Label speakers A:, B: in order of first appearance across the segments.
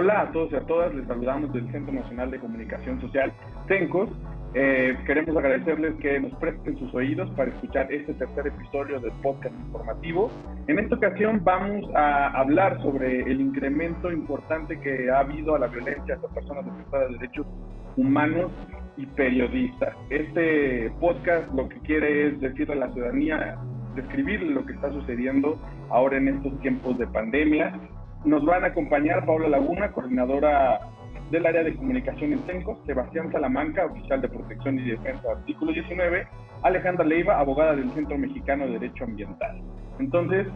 A: Hola a todos y a todas, les saludamos del Centro Nacional de Comunicación Social, CENCOS. Eh, queremos agradecerles que nos presten sus oídos para escuchar este tercer episodio del podcast informativo. En esta ocasión vamos a hablar sobre el incremento importante que ha habido a la violencia hacia personas defensoras de derechos humanos y periodistas. Este podcast lo que quiere es decirle a la ciudadanía, describir lo que está sucediendo ahora en estos tiempos de pandemia nos van a acompañar Paula Laguna, coordinadora del área de comunicación en CENCO, Sebastián Salamanca, oficial de protección y defensa, artículo 19, Alejandra Leiva, abogada del Centro Mexicano de Derecho Ambiental. Entonces,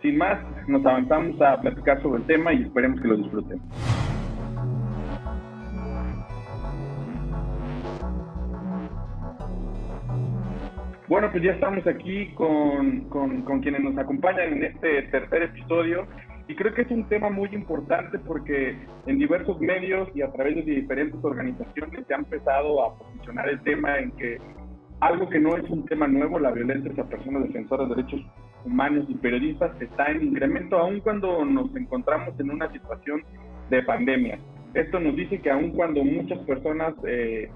A: sin más, nos avanzamos a platicar sobre el tema y esperemos que lo disfruten. Bueno, pues ya estamos aquí con, con, con quienes nos acompañan en este tercer episodio y creo que es un tema muy importante porque en diversos medios y a través de diferentes organizaciones se ha empezado a posicionar el tema en que algo que no es un tema nuevo, la violencia hacia personas defensoras de derechos humanos y periodistas, está en incremento aun cuando nos encontramos en una situación de pandemia. Esto nos dice que aun cuando muchas personas eh,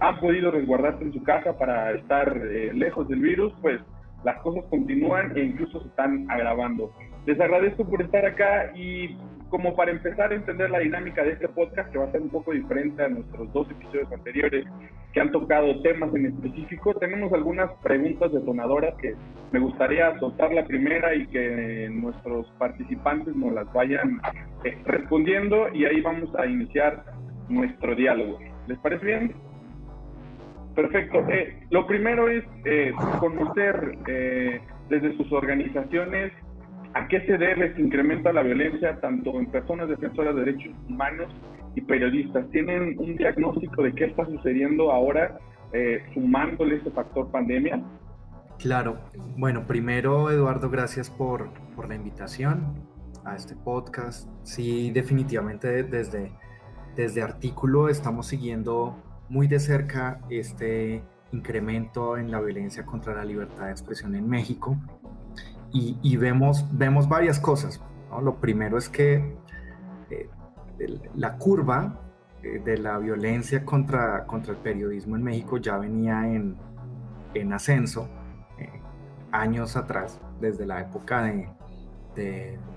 A: han podido resguardarse en su casa para estar eh, lejos del virus, pues las cosas continúan e incluso se están agravando. Les agradezco por estar acá y como para empezar a entender la dinámica de este podcast, que va a ser un poco diferente a nuestros dos episodios anteriores que han tocado temas en específico, tenemos algunas preguntas detonadoras que me gustaría soltar la primera y que nuestros participantes nos las vayan eh, respondiendo y ahí vamos a iniciar nuestro diálogo. ¿Les parece bien? Perfecto. Eh, lo primero es eh, conocer desde sus organizaciones ¿A qué se debe este incremento a la violencia tanto en personas defensoras de derechos humanos y periodistas? ¿Tienen un diagnóstico de qué está sucediendo ahora eh, sumándole este factor pandemia?
B: Claro. Bueno, primero, Eduardo, gracias por, por la invitación a este podcast. Sí, definitivamente desde, desde artículo estamos siguiendo muy de cerca este incremento en la violencia contra la libertad de expresión en México y, vemos, vemos varias cosas. Lo primero es que eh, la curva eh, de la violencia contra, contra el periodismo en México ya venía en, en ascenso eh, años atrás, desde la época de,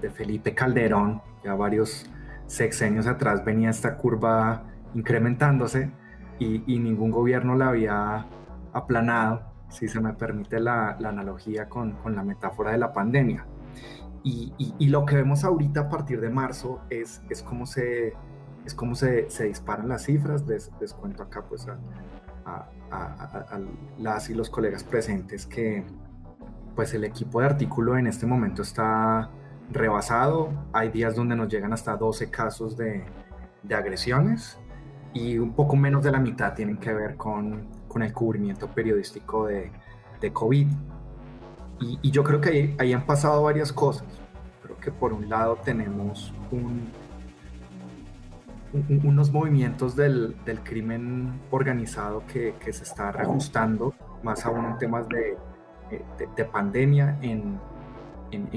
B: de, Felipe Calderón, ya varios sexenios atrás venía esta curva incrementándose y, y ningún gobierno la había aplanado si se me permite la, analogía con, la metáfora de la pandemia. Y, lo que vemos ahorita a partir de marzo es, es cómo, se, es cómo se, disparan las cifras. Les, cuento acá pues a, las y los colegas presentes que pues el equipo de artículo en este momento está rebasado. Hay días donde nos llegan hasta 12 casos de, de agresiones y un poco menos de la mitad tienen que ver con con el cubrimiento periodístico de, de COVID. Y, yo creo que ahí, han pasado varias cosas. Creo que por un lado tenemos un, unos movimientos del, crimen organizado que, se está reajustando, más aún en temas de, de, pandemia. En,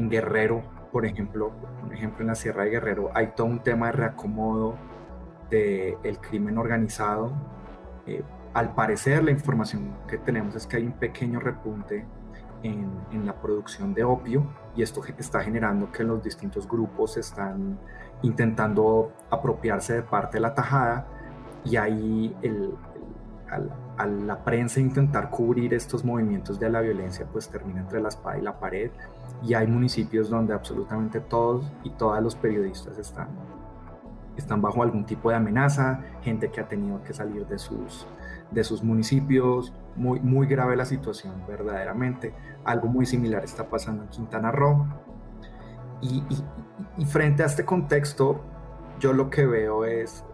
B: Guerrero, por ejemplo, un ejemplo en la Sierra de Guerrero, hay todo un tema de reacomodo del crimen organizado. Eh, al parecer la información que tenemos es que hay un pequeño repunte en, la producción de opio y esto está generando que los distintos grupos están intentando apropiarse de parte de la tajada y ahí el, la prensa intentar cubrir estos movimientos de la violencia pues termina entre la espada y la pared y hay municipios donde absolutamente todos y todas los periodistas están, están bajo algún tipo de amenaza, gente que ha tenido que salir de sus de sus municipios. Muy, muy grave la situación, verdaderamente. Algo muy similar está pasando en Quintana Roo. Y, frente a este contexto, yo lo que veo es,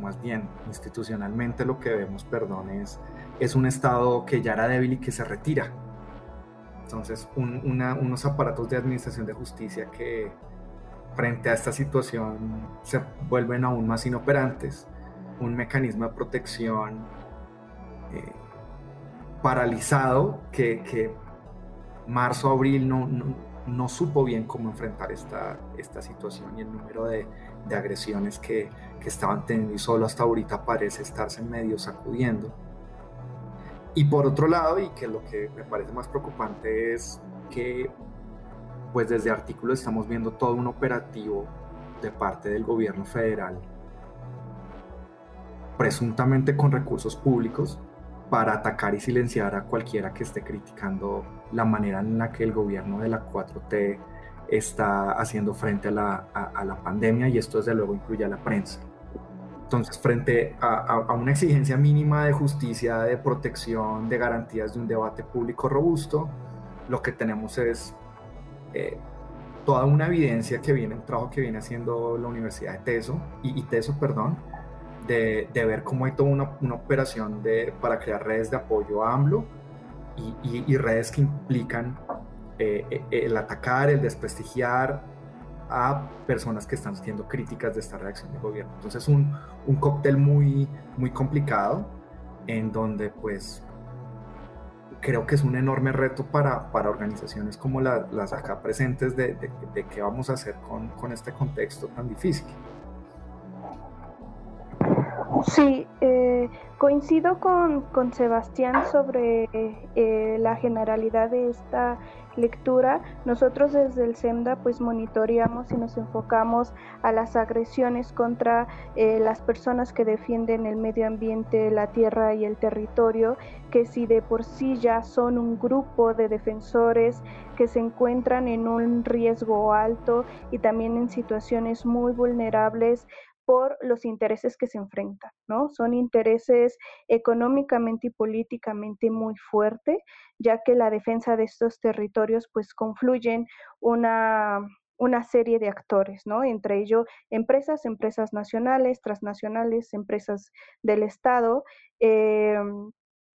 B: más bien institucionalmente lo que vemos, perdón, es, es un Estado que ya era débil y que se retira. Entonces, unos aparatos de administración de justicia que frente a esta situación se vuelven aún más inoperantes, un mecanismo de protección paralizado que, que, marzo, abril no, no supo bien cómo enfrentar esta, esta situación y el número de, de agresiones que, que, estaban teniendo y solo hasta ahorita parece estarse medio sacudiendo. Y por otro lado, y que lo que me parece más preocupante es que pues desde artículo estamos viendo todo un operativo de parte del gobierno federal, presuntamente con recursos públicos, para atacar y silenciar a cualquiera que esté criticando la manera en la que el gobierno de la 4T está haciendo frente a la, a, la pandemia y esto desde luego incluye a la prensa. Entonces, frente a, a, una exigencia mínima de justicia, de protección, de garantías de un debate público robusto, lo que tenemos es eh, toda una evidencia que viene, un trabajo que viene haciendo la Universidad de Teso, y, y Teso, perdón, de, de, ver cómo hay toda una, una, operación de, para crear redes de apoyo a AMLO y, y, redes que implican eh, eh, el atacar, el desprestigiar a personas que están siendo críticas de esta reacción del gobierno. Entonces, un, un cóctel muy, muy complicado en donde pues creo que es un enorme reto para, para organizaciones como las acá presentes de, de, qué vamos a hacer con, con, este contexto tan difícil.
C: Sí, eh, coincido con, con, Sebastián sobre eh, la generalidad de esta lectura, nosotros desde el SEMDA pues monitoreamos y nos enfocamos a las agresiones contra eh, las personas que defienden el medio ambiente, la tierra y el territorio, que si de por sí ya son un grupo de defensores que se encuentran en un riesgo alto y también en situaciones muy vulnerables por los intereses que se enfrentan, ¿no? Son intereses económicamente y políticamente muy fuertes, ya que la defensa de estos territorios pues confluyen una, una serie de actores, ¿no? Entre ellos empresas, empresas nacionales, transnacionales, empresas del Estado, eh,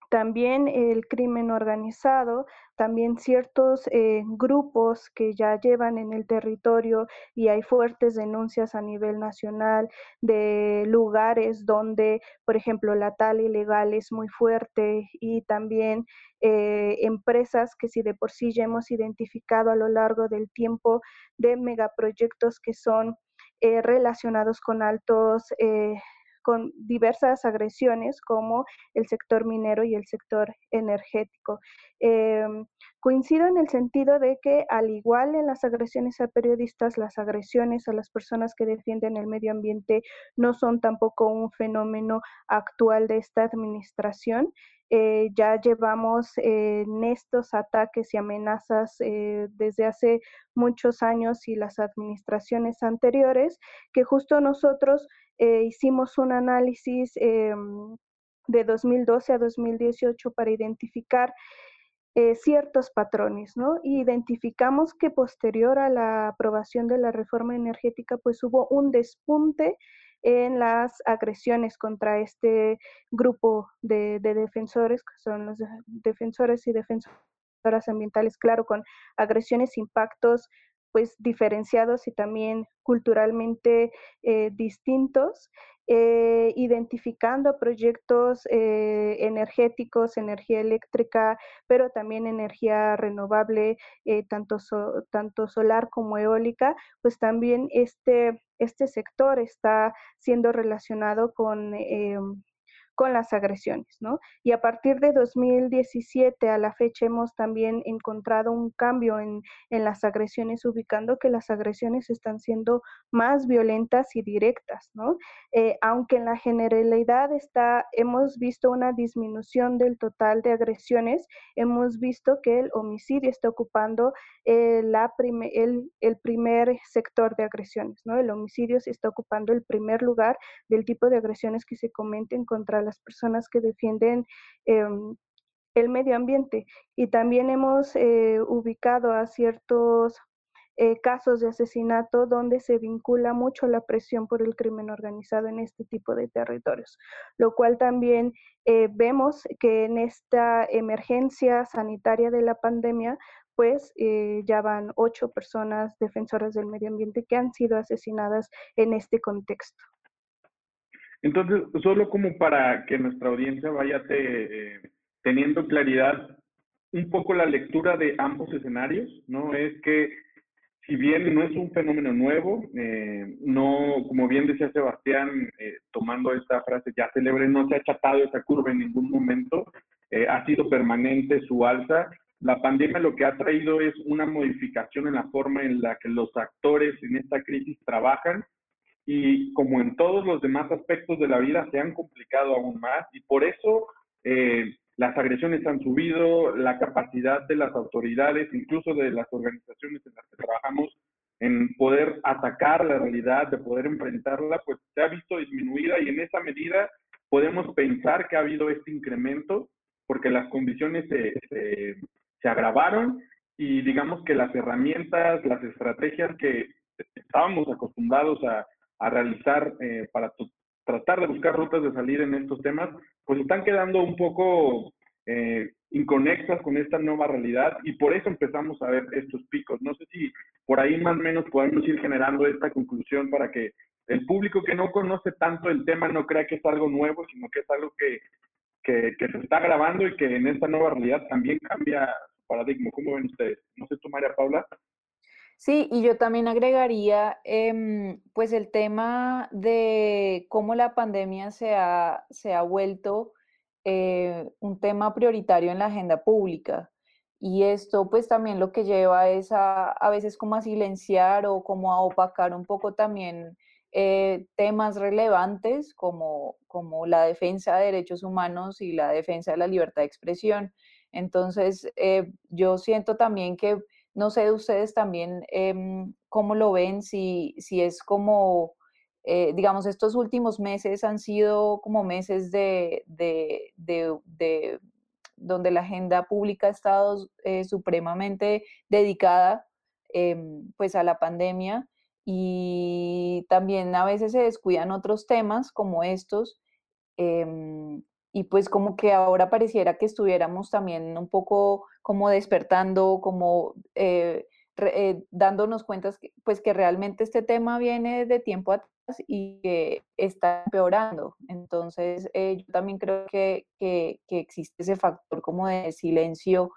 C: también el crimen organizado, también ciertos eh, grupos que ya llevan en el territorio y hay fuertes denuncias a nivel nacional de lugares donde, por ejemplo, la tal ilegal es muy fuerte y también eh, empresas que si de por sí ya hemos identificado a lo largo del tiempo de megaproyectos que son eh, relacionados con altos con diversas agresiones como el sector minero y el sector energético. Em, coincido en el sentido de que al igual en las agresiones a periodistas, las agresiones a las personas que defienden el medio ambiente no son tampoco un fenómeno actual de esta administración. Eh, ya llevamos en estos ataques y amenazas eh, desde hace muchos años y las administraciones anteriores, que justo nosotros eh, hicimos un análisis em, de 2012 a 2018 para identificar eh, ciertos patrones, ¿no? identificamos que posterior a la aprobación de la reforma energética, pues hubo un despunte en las agresiones contra este grupo de, de defensores, que son los defensores y defensoras ambientales, claro, con agresiones, impactos pues diferenciados y también culturalmente eh, distintos, eh, identificando proyectos eh, energéticos, energía eléctrica, pero también energía renovable, tanto, tanto solar como eólica, pues también este, este sector está siendo relacionado con con las agresiones, ¿no? Y a partir de 2017 a la fecha hemos también encontrado un cambio en, en las agresiones, ubicando que las agresiones están siendo más violentas y directas, ¿no? Eh, aunque en la generalidad está, hemos visto una disminución del total de agresiones, hemos visto que el homicidio está ocupando eh, la el, el primer sector de agresiones, ¿no? El homicidio se está ocupando el primer lugar del tipo de agresiones que se cometen contra las personas que defienden em, el medio ambiente. Y también hemos eh, ubicado a ciertos eh, casos de asesinato donde se vincula mucho la presión por el crimen organizado en este tipo de territorios, lo cual también eh, vemos que en esta emergencia sanitaria de la pandemia, pues ya van ocho personas defensoras del medio ambiente que han sido asesinadas en este contexto.
A: Entonces, solo como para que nuestra audiencia vaya eh, teniendo claridad un poco la lectura de ambos escenarios, ¿no? Es que si bien no es un fenómeno nuevo, eh, no, como bien decía Sebastián, eh, tomando esta frase ya célebre, no se ha achatado esa curva en ningún momento, eh, ha sido permanente su alza. La pandemia lo que ha traído es una modificación en la forma en la que los actores en esta crisis trabajan y como en todos los demás aspectos de la vida se han complicado aún más y por eso las agresiones han subido, la capacidad de las autoridades, incluso de las organizaciones en las que trabajamos, en poder atacar la realidad, de poder enfrentarla, pues se ha visto disminuida y en esa medida podemos pensar que ha habido este incremento porque las condiciones se, agravaron y digamos que las herramientas, las estrategias que estábamos acostumbrados a, realizar eh, para tratar de buscar rutas de salir en estos temas, pues están quedando un poco eh, inconexas con esta nueva realidad y por eso empezamos a ver estos picos. No sé si por ahí más o menos podemos ir generando esta conclusión para que el público que no conoce tanto el tema no crea que es algo nuevo, sino que es algo que, que, se está grabando y que en esta nueva realidad también cambia paradigma. ¿Cómo ven ustedes? No sé tú, María Paula.
D: Sí, y yo también agregaría em, pues el tema de cómo la pandemia se ha, se ha vuelto eh, un tema prioritario en la agenda pública. Y esto pues también lo que lleva es a, a veces como a silenciar o como a opacar un poco también eh, temas relevantes como, como la defensa de derechos humanos y la defensa de la libertad de expresión. Entonces, eh, yo siento también que no sé de ustedes también em, cómo lo ven, si, si es como, eh, digamos, estos últimos meses han sido como meses de, de, de, donde la agenda pública ha estado eh, supremamente dedicada em, pues a la pandemia y también a veces se descuidan otros temas como estos. Em, y pues como que ahora pareciera que estuviéramos también un poco como despertando, como eh, eh, dándonos cuenta que, pues que realmente este tema viene de tiempo atrás y que está empeorando. Entonces eh, yo también creo que, que, existe ese factor como de silencio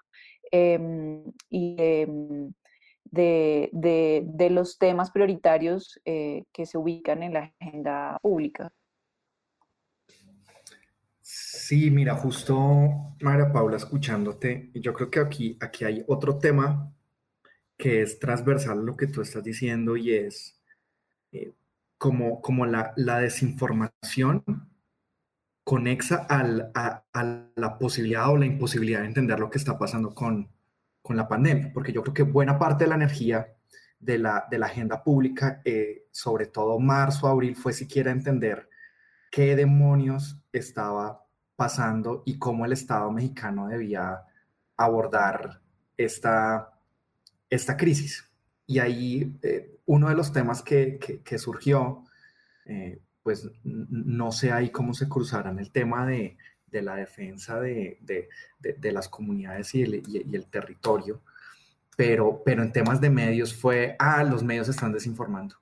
D: em, y em, de, de, de, los temas prioritarios que se ubican en la agenda pública.
B: Sí, mira, justo María Paula, escuchándote, yo creo que aquí, aquí hay otro tema que es transversal lo que tú estás diciendo y es eh, como, como la, desinformación conexa a, la posibilidad o la imposibilidad de entender lo que está pasando con, la pandemia, porque yo creo que buena parte de la energía de la, de la agenda pública, eh, sobre todo marzo, abril, fue siquiera entender qué demonios estaba pasando y cómo el Estado mexicano debía abordar esta, esta crisis. Y ahí eh, uno de los temas que, que, surgió, eh, pues no sé ahí cómo se cruzarán el tema de, de la defensa de, de, de, las comunidades y el, y, el territorio, pero, pero en temas de medios fue, ah, los medios están desinformando,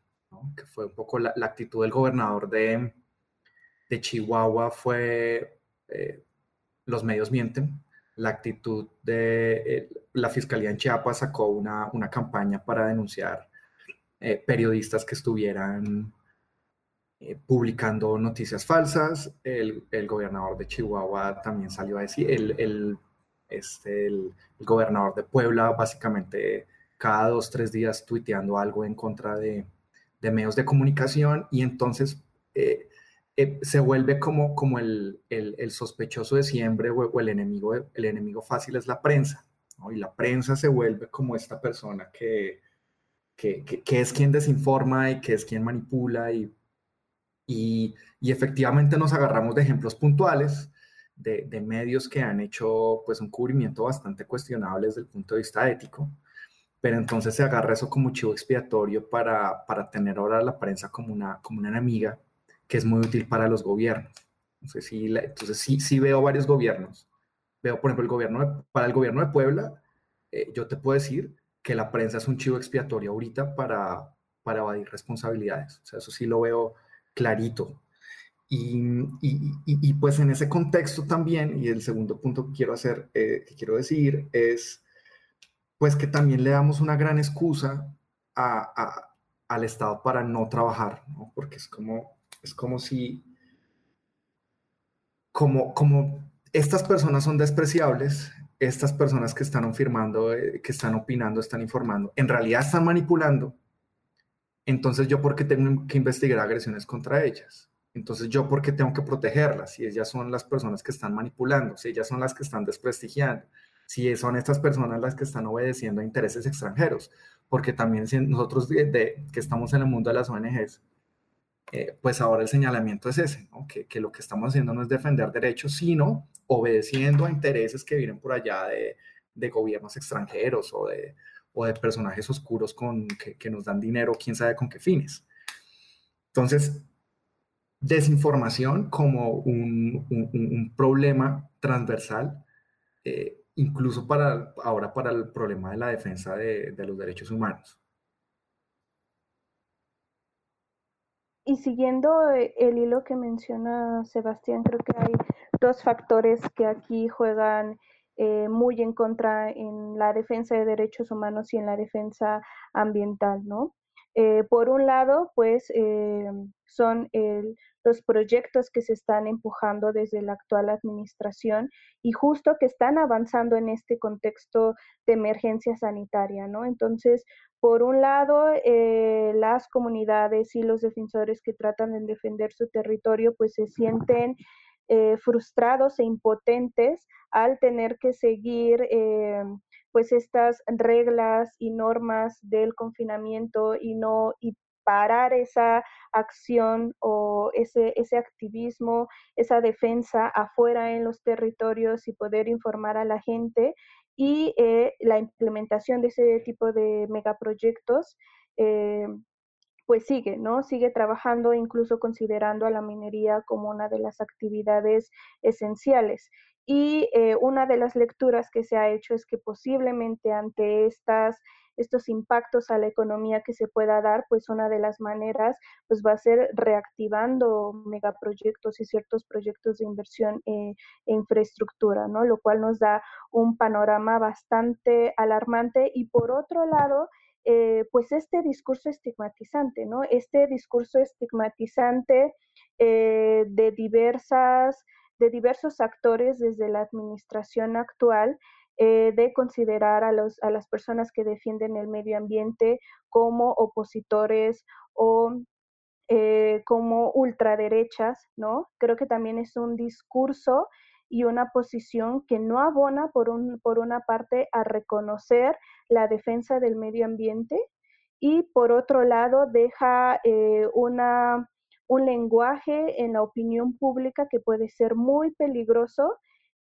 B: que fue un poco la, la actitud del gobernador de, de Chihuahua fue eh, los medios mienten. La actitud de eh, la Fiscalía en Chiapas sacó una, una campaña para denunciar eh, periodistas que estuvieran publicando noticias falsas. El, gobernador de Chihuahua también salió a decir, el, el, este, el, gobernador de Puebla básicamente cada dos, tres días tuiteando algo en contra de, de medios de comunicación y entonces se vuelve como, como el, el, sospechoso de siempre o, el, enemigo, el enemigo fácil es la prensa. Y la prensa se vuelve como esta persona que, que, que, es quien desinforma y que es quien manipula y, y, efectivamente nos agarramos de ejemplos puntuales de, de, medios que han hecho pues un cubrimiento bastante cuestionable desde el punto de vista ético, pero entonces se agarra eso como chivo expiatorio para, para tener ahora a la prensa como una, como una enemiga que es muy útil para los gobiernos. Entonces sí, sí, veo varios gobiernos. Veo, por ejemplo, el gobierno para el gobierno de Puebla, eh, yo te puedo decir que la prensa es un chivo expiatorio ahorita para, para evadir responsabilidades. O sea, eso sí lo veo clarito. Y, y, pues en ese contexto también, y el segundo punto que quiero hacer, eh, que quiero decir, es pues que también le damos una gran excusa al Estado para no trabajar, porque es como, es como si, como, como estas personas son despreciables, estas personas que están firmando, eh, que están opinando, están informando, en realidad están manipulando, entonces yo por qué tengo que investigar agresiones contra ellas? Entonces yo por qué tengo que protegerlas si ellas son las personas que están manipulando, si ellas son las que están desprestigiando, si son estas personas las que están obedeciendo a intereses extranjeros, porque también nosotros que estamos en el mundo de las ONGs, eh, pues ahora el señalamiento es ese, que, lo que estamos haciendo no es defender derechos, sino obedeciendo a intereses que vienen por allá de, gobiernos extranjeros o de, personajes oscuros con, que, nos dan dinero, quién sabe con qué fines. Entonces, desinformación como un, problema transversal, eh, incluso para ahora para el problema de la defensa de, de los derechos humanos.
C: Y siguiendo eh, el hilo que menciona Sebastián, creo que hay dos factores que aquí juegan eh, muy en contra en la defensa de derechos humanos y en la defensa ambiental, ¿no? Eh, por un lado, pues eh, son los proyectos que se están empujando desde la actual administración y justo que están avanzando en este contexto de emergencia sanitaria, ¿no? Entonces, por un lado, las comunidades y los defensores que tratan de defender su territorio, pues se sienten eh, frustrados e impotentes al tener que seguir eh, pues estas reglas y normas del confinamiento y no y parar esa acción o ese, ese activismo, esa defensa afuera en los territorios y poder informar a la gente y eh, la implementación de ese tipo de megaproyectos pues sigue, ¿no? Sigue trabajando, incluso considerando a la minería como una de las actividades esenciales. Y eh, una de las lecturas que se ha hecho es que posiblemente ante estas, estos impactos a la economía que se pueda dar, pues una de las maneras pues va a ser reactivando megaproyectos y ciertos proyectos de inversión eh, e infraestructura, ¿no? Lo cual nos da un panorama bastante alarmante. Y por otro lado, eh, pues este discurso estigmatizante, ¿no? Este discurso estigmatizante eh, de diversas, de diversos actores desde la administración actual, eh, de considerar a, los, a las personas que defienden el medio ambiente como opositores o como ultraderechas, ¿no? Creo que también es un discurso y una posición que no abona por, un, por una parte a reconocer la defensa del medio ambiente y por otro lado deja eh, una, un lenguaje en la opinión pública que puede ser muy peligroso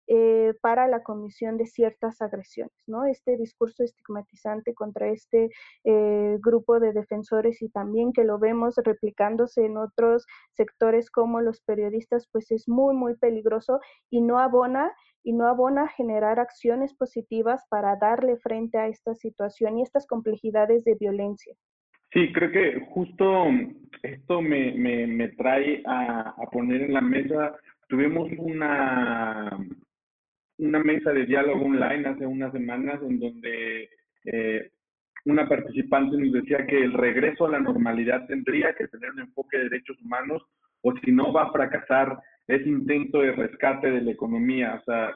C: eh, para la comisión de ciertas agresiones, ¿no? Este discurso estigmatizante contra este eh, grupo de defensores y también que lo vemos replicándose en otros sectores como los periodistas, pues es muy, muy peligroso y no abona y no abona generar acciones positivas para darle frente a esta situación y estas complejidades de violencia.
A: Sí, creo que justo esto me, me, trae a, a, poner en la mesa, tuvimos una, una mesa de diálogo online hace unas semanas en donde eh, una participante nos decía que el regreso a la normalidad tendría que tener un enfoque de derechos humanos o si no va a fracasar ese intento de rescate de la economía. O sea,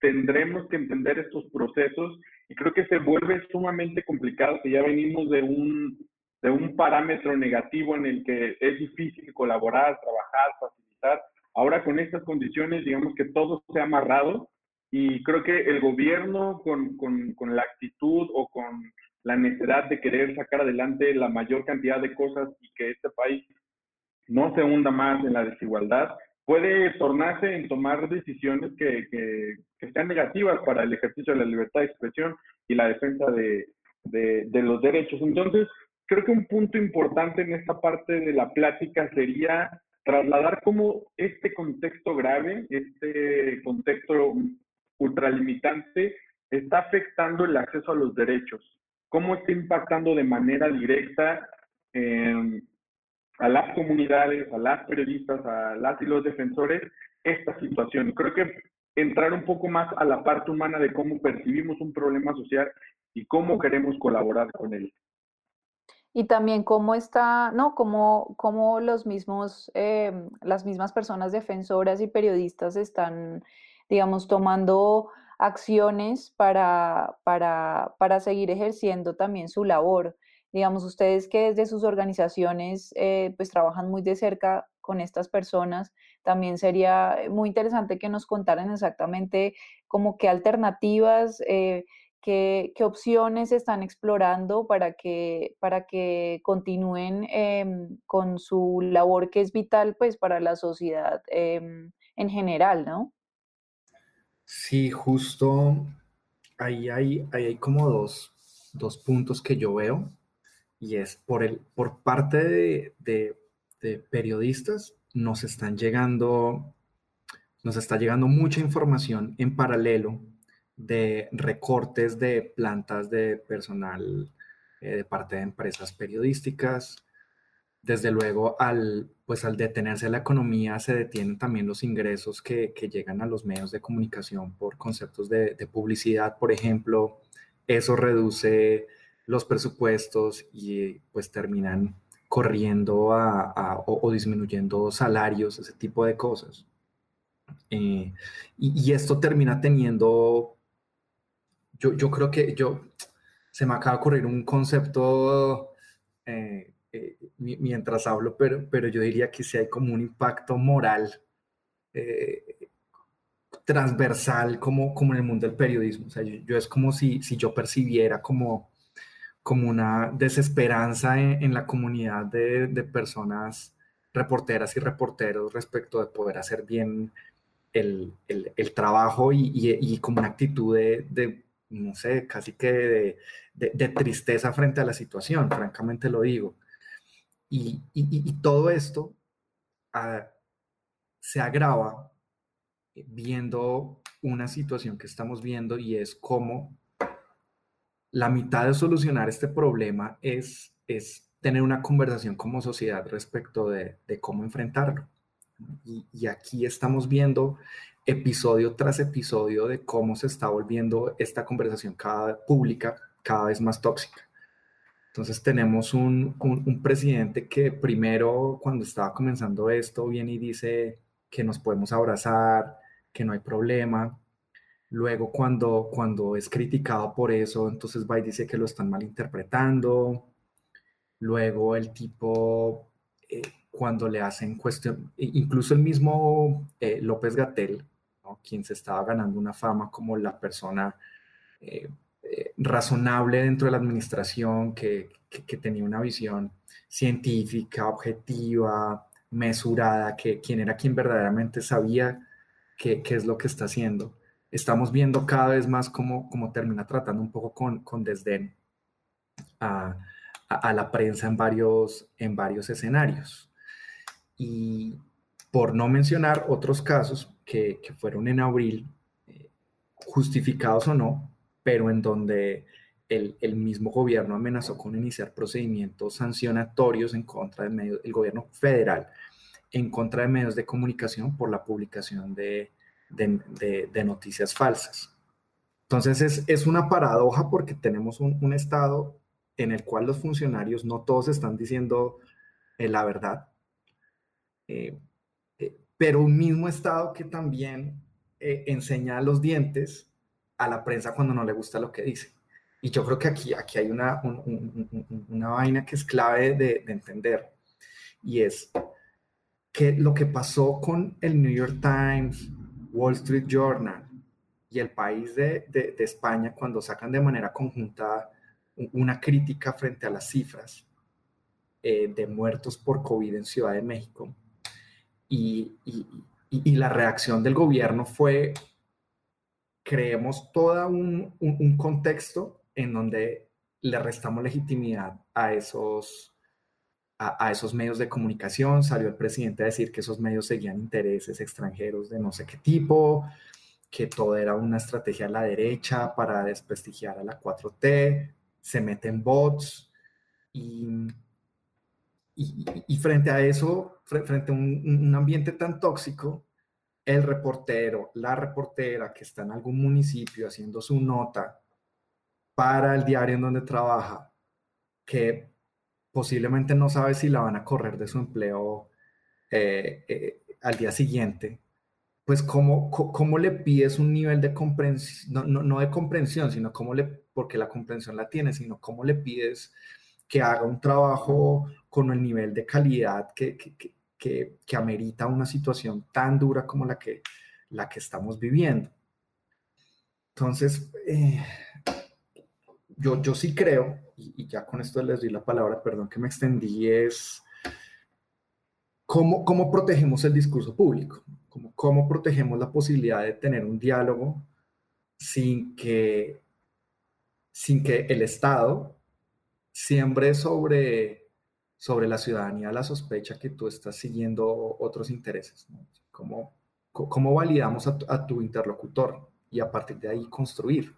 A: tendremos que entender estos procesos y creo que se vuelve sumamente complicado que ya venimos de un, de un parámetro negativo en el que es difícil colaborar, trabajar, facilitar. Ahora con estas condiciones, digamos que todo se ha amarrado y creo que el gobierno con, con, con, la actitud o con la necesidad de querer sacar adelante la mayor cantidad de cosas y que este país no se hunda más en la desigualdad, puede tornarse en tomar decisiones que, que, que sean negativas para el ejercicio de la libertad de expresión y la defensa de, de, de los derechos. Entonces, creo que un punto importante en esta parte de la plática sería trasladar cómo este contexto grave, este contexto ultralimitante está afectando el acceso a los derechos, cómo está impactando de manera directa em, a las comunidades, a las periodistas, a las y los defensores esta situación. Creo que entrar un poco más a la parte humana de cómo percibimos un problema social y cómo queremos colaborar con él.
D: Y también cómo está, ¿no? Cómo, cómo los mismos, em, las mismas personas defensoras y periodistas están, digamos, tomando acciones para, para, para seguir ejerciendo también su labor. Digamos, ustedes que desde sus organizaciones eh, pues trabajan muy de cerca con estas personas, también sería muy interesante que nos contaran exactamente como qué alternativas, eh, qué, opciones están explorando para que, para que continúen em, con su labor que es vital pues para la sociedad em, en general, ¿no?
B: Sí, justo ahí hay, hay como dos, dos puntos que yo veo y es por, el, por parte de, periodistas nos están llegando, nos está llegando mucha información en paralelo de recortes de plantas de personal eh, de parte de empresas periodísticas. Desde luego, al, pues al detenerse la economía, se detienen también los ingresos que, llegan a los medios de comunicación por conceptos de, de publicidad, por ejemplo. Eso reduce los presupuestos y pues terminan corriendo a, o, disminuyendo salarios, ese tipo de cosas. Eh, y, esto termina teniendo, yo, yo, creo que yo, se me acaba de ocurrir un concepto eh, eh, mientras hablo, pero, pero yo diría que sí hay como un impacto moral transversal como, como en el mundo del periodismo. O sea, yo, es como si, si yo percibiera como como una desesperanza en, la comunidad de, personas reporteras y reporteros respecto de poder hacer bien el, trabajo y, como una actitud de, no sé, casi que de, tristeza frente a la situación, francamente lo digo. Y, todo esto ah, se agrava viendo una situación que estamos viendo y es cómo la mitad de solucionar este problema es, es tener una conversación como sociedad respecto de, cómo enfrentarlo. Y, aquí estamos viendo episodio tras episodio de cómo se está volviendo esta conversación cada, pública cada vez más tóxica. Entonces tenemos un, un, presidente que primero cuando estaba comenzando esto viene y dice que nos podemos abrazar, que no hay problema, Luego, cuando, cuando es criticado por eso, entonces va y dice que lo están malinterpretando. Luego, el tipo, eh, cuando le hacen cuestión, incluso el mismo eh, López Gatel, quien se estaba ganando una fama como la persona eh, razonable dentro de la administración, que, tenía una visión científica, objetiva, mesurada, que quien era quien verdaderamente sabía qué es lo que está haciendo estamos viendo cada vez más cómo, cómo termina tratando un poco con, con desdén a, a, la prensa en varios, en varios escenarios. Y por no mencionar otros casos que, que fueron en abril, eh, justificados o no, pero en donde el, mismo gobierno amenazó con iniciar procedimientos sancionatorios en contra del medio, el gobierno federal, en contra de medios de comunicación por la publicación de, de, noticias falsas. Entonces es, es, una paradoja porque tenemos un, Estado en el cual los funcionarios no todos están diciendo eh, la verdad, eh, eh, pero un mismo Estado que también enseña los dientes a la prensa cuando no le gusta lo que dice. Y yo creo que aquí, aquí hay una, una vaina que es clave de, de entender y es que lo que pasó con el New York Times, Wall Street Journal y el país de, España cuando sacan de manera conjunta una crítica frente a las cifras eh, de muertos por COVID en Ciudad de México. Y, la reacción del gobierno fue, creemos todo un, un, contexto en donde le restamos legitimidad a esos, a, esos medios de comunicación, salió el presidente a decir que esos medios seguían intereses extranjeros de no sé qué tipo, que todo era una estrategia a la derecha para desprestigiar a la 4T, se meten bots y, y, frente a eso, frente a un, ambiente tan tóxico, el reportero, la reportera que está en algún municipio haciendo su nota para el diario en donde trabaja, que posiblemente no sabe si la van a correr de su empleo eh, eh, al día siguiente, pues ¿cómo, cómo le pides un nivel de comprensión, no, no, no, de comprensión, sino cómo le, porque la comprensión la tiene, sino cómo le pides que haga un trabajo con el nivel de calidad que, que, que, amerita una situación tan dura como la que, la que estamos viviendo. Entonces, eh, yo, yo sí creo, y, ya con esto les doy la palabra, perdón que me extendí, es cómo, cómo protegemos el discurso público, cómo, cómo protegemos la posibilidad de tener un diálogo sin que, sin que el Estado siembre sobre, sobre la ciudadanía la sospecha que tú estás siguiendo otros intereses. ¿Cómo, cómo validamos a tu interlocutor y a partir de ahí construir?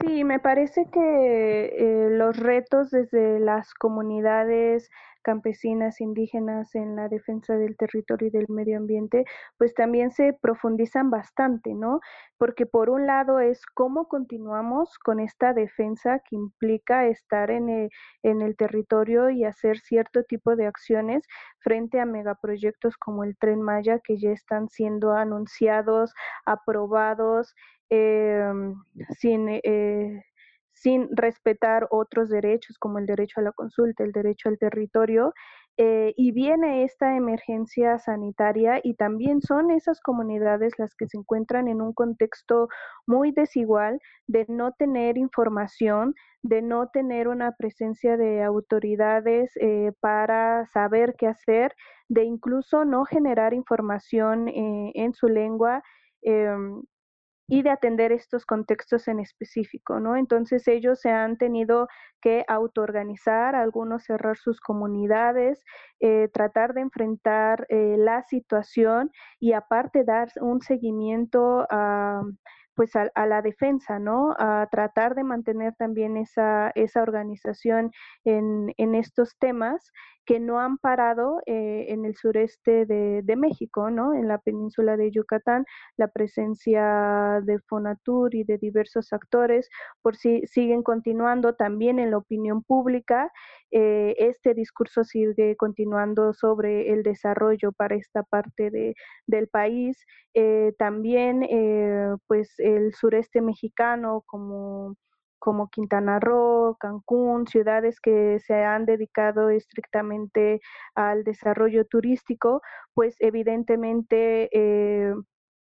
C: Sí, me parece que eh, los retos desde las comunidades campesinas, indígenas en la defensa del territorio y del medio ambiente, pues también se profundizan bastante, ¿no? Porque por un lado es cómo continuamos con esta defensa que implica estar en el, en el territorio y hacer cierto tipo de acciones frente a megaproyectos como el tren Maya que ya están siendo anunciados, aprobados Em, sin, eh, sin respetar otros derechos como el derecho a la consulta, el derecho al territorio. Eh, y viene esta emergencia sanitaria y también son esas comunidades las que se encuentran en un contexto muy desigual de no tener información, de no tener una presencia de autoridades eh, para saber qué hacer, de incluso no generar información en su lengua. Em, y de atender estos contextos en específico, ¿no? Entonces ellos se han tenido que autoorganizar, algunos cerrar sus comunidades, eh, tratar de enfrentar eh, la situación y aparte dar un seguimiento a pues a, la defensa, ¿no? A tratar de mantener también esa, esa organización en, en estos temas que no han parado eh, en el sureste de, México, ¿no? En la península de Yucatán, la presencia de Fonatur y de diversos actores por si siguen continuando también en la opinión pública. Eh, este discurso sigue continuando sobre el desarrollo para esta parte de, del país. Eh, también, pues, el sureste mexicano como como Quintana Roo, Cancún, ciudades que se han dedicado estrictamente al desarrollo turístico, pues evidentemente eh,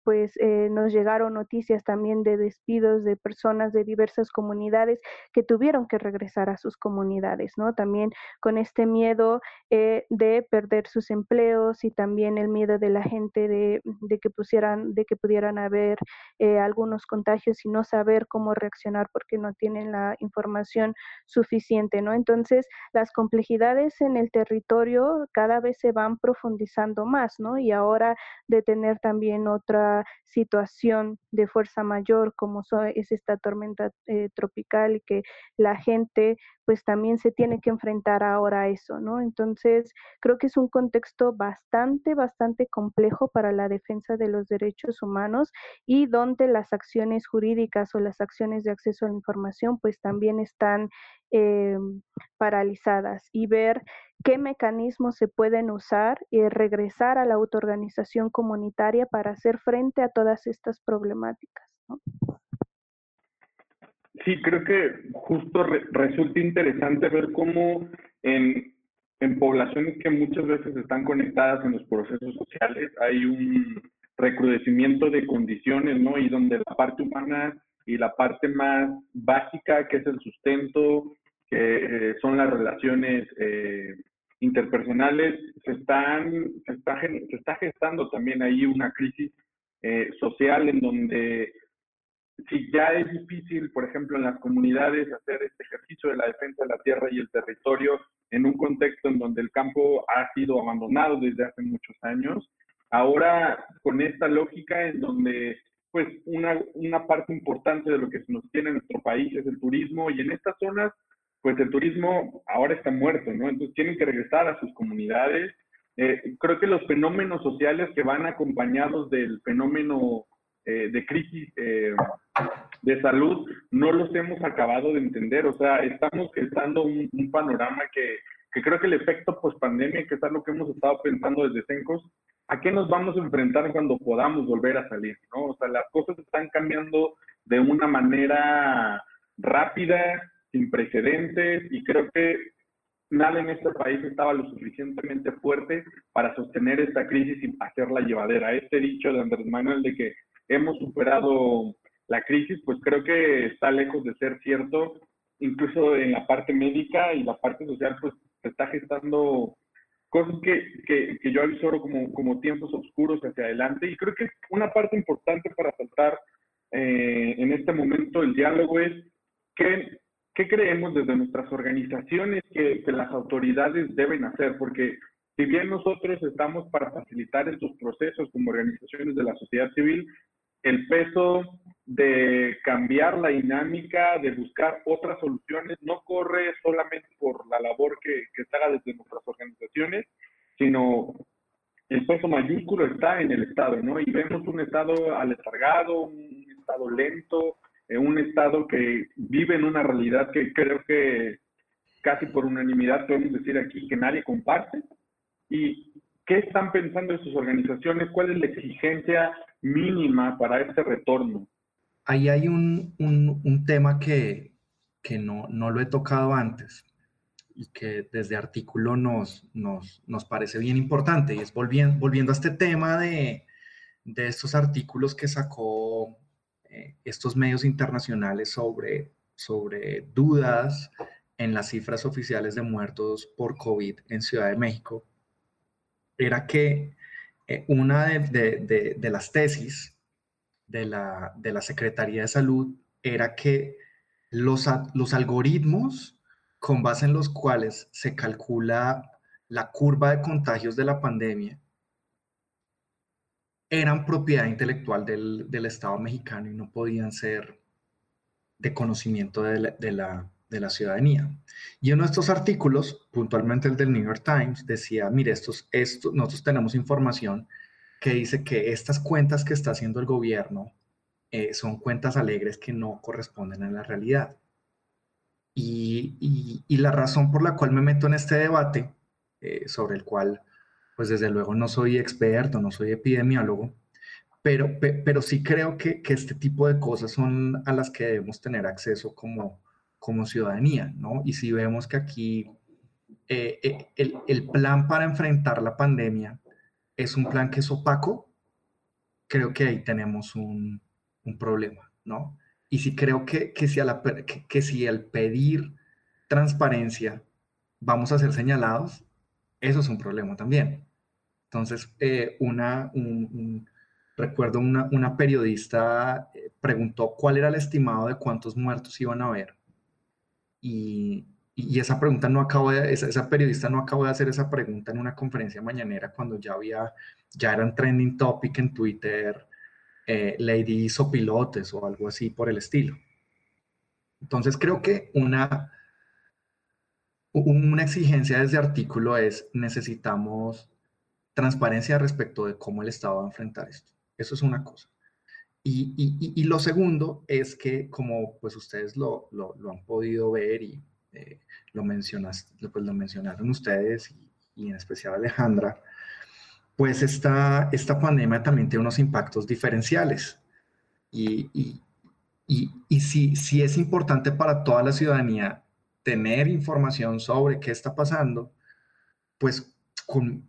C: pues eh, nos llegaron noticias también de despidos de personas de diversas comunidades que tuvieron que regresar a sus comunidades, ¿no? También con este miedo eh, de perder sus empleos y también el miedo de la gente de, que pusieran, de que pudieran haber eh, algunos contagios y no saber cómo reaccionar porque no tienen la información suficiente, ¿no? Entonces, las complejidades en el territorio cada vez se van profundizando más, ¿no? Y ahora de tener también otra situación de fuerza mayor como es esta tormenta eh, tropical y que la gente pues también se tiene que enfrentar ahora a eso, ¿no? Entonces, creo que es un contexto bastante, bastante complejo para la defensa de los derechos humanos y donde las acciones jurídicas o las acciones de acceso a la información pues también están eh, paralizadas y ver qué mecanismos se pueden usar y regresar a la autoorganización comunitaria para hacer frente a todas estas problemáticas.
A: Sí, creo que justo resulta interesante ver cómo en, en poblaciones que muchas veces están conectadas en los procesos sociales hay un recrudecimiento de condiciones, ¿no? Y donde la parte humana y la parte más básica, que es el sustento, que eh, son las relaciones eh, interpersonales, se, están, se, está, se está gestando también ahí una crisis eh, social en donde si ya es difícil, por ejemplo, en las comunidades hacer este ejercicio de la defensa de la tierra y el territorio en un contexto en donde el campo ha sido abandonado desde hace muchos años, ahora con esta lógica en donde pues una, una parte importante de lo que se nos tiene en nuestro país es el turismo y en estas zonas pues el turismo ahora está muerto, ¿no? Entonces tienen que regresar a sus comunidades. Eh, creo que los fenómenos sociales que van acompañados del fenómeno eh, de crisis eh, de salud no los hemos acabado de entender. O sea, estamos gestando un, panorama que, que, creo que el efecto post pandemia, que es algo que hemos estado pensando desde CENCOS, ¿a qué nos vamos a enfrentar cuando podamos volver a salir? ¿no? O sea, las cosas están cambiando de una manera rápida, sin precedentes, y creo que nada en este país estaba lo suficientemente fuerte para sostener esta crisis y hacerla llevadera. Este dicho de Andrés Manuel de que hemos superado la crisis, pues creo que está lejos de ser cierto, incluso en la parte médica y la parte social, pues se está gestando cosas que, que, que yo avisoro como, como tiempos oscuros hacia adelante. Y creo que una parte importante para saltar eh, en este momento el diálogo es qué, qué creemos desde nuestras organizaciones que, que las autoridades deben hacer, porque si bien nosotros estamos para facilitar estos procesos como organizaciones de la sociedad civil, el peso de cambiar la dinámica, de buscar otras soluciones, no corre solamente por la labor que, que se haga desde nuestras organizaciones, sino el peso mayúsculo está en el Estado, ¿no? Y vemos un Estado aletargado, un Estado lento, un Estado que vive en una realidad que creo que casi por unanimidad podemos decir aquí que nadie comparte. ¿Y qué están pensando esas organizaciones? ¿Cuál es la exigencia mínima para este retorno?
B: Ahí hay un, un, tema que, que no, no, lo he tocado antes y que desde artículo nos, nos, nos parece bien importante y es volviendo, volviendo a este tema de, de estos artículos que sacó eh, estos medios internacionales sobre, sobre dudas en las cifras oficiales de muertos por COVID en Ciudad de México, era que eh, una de, de, de, las tesis de la, de la Secretaría de Salud era que los, los algoritmos con base en los cuales se calcula la curva de contagios de la pandemia eran propiedad intelectual del, del Estado mexicano y no podían ser de conocimiento de la, de la, ciudadanía. Y uno de estos artículos, puntualmente el del New York Times, decía, mire, estos, estos, nosotros tenemos información que dice que estas cuentas que está haciendo el gobierno eh, son cuentas alegres que no corresponden a la realidad. Y, y, la razón por la cual me meto en este debate, eh, sobre el cual, pues desde luego no soy experto, no soy epidemiólogo, pero, pero sí creo que, que este tipo de cosas son a las que debemos tener acceso como, como ciudadanía, ¿no? Y si vemos que aquí eh, el, el, plan para enfrentar la pandemia es un plan que es opaco, creo que ahí tenemos un, un problema, ¿no? Y si creo que, que, si la, que, si al pedir transparencia vamos a ser señalados, eso es un problema también. Entonces, eh, una, un, recuerdo una, una periodista eh, preguntó cuál era el estimado de cuántos muertos iban a haber. Y, y esa pregunta no acabo de, esa, esa, periodista no acabó de hacer esa pregunta en una conferencia mañanera cuando ya había, ya eran trending topic en Twitter, eh, Lady hizo pilotes o algo así por el estilo. Entonces creo que una, una exigencia de ese artículo es necesitamos transparencia respecto de cómo el Estado va a enfrentar esto. Eso es una cosa. Y, y, y lo segundo es que, como pues ustedes lo, lo, han podido ver y eh, lo, mencionas, pues lo mencionaron ustedes y, en especial Alejandra, pues esta, esta pandemia también tiene unos impactos diferenciales. Y, y, y, si, si es importante para toda la ciudadanía tener información sobre qué está pasando, pues con,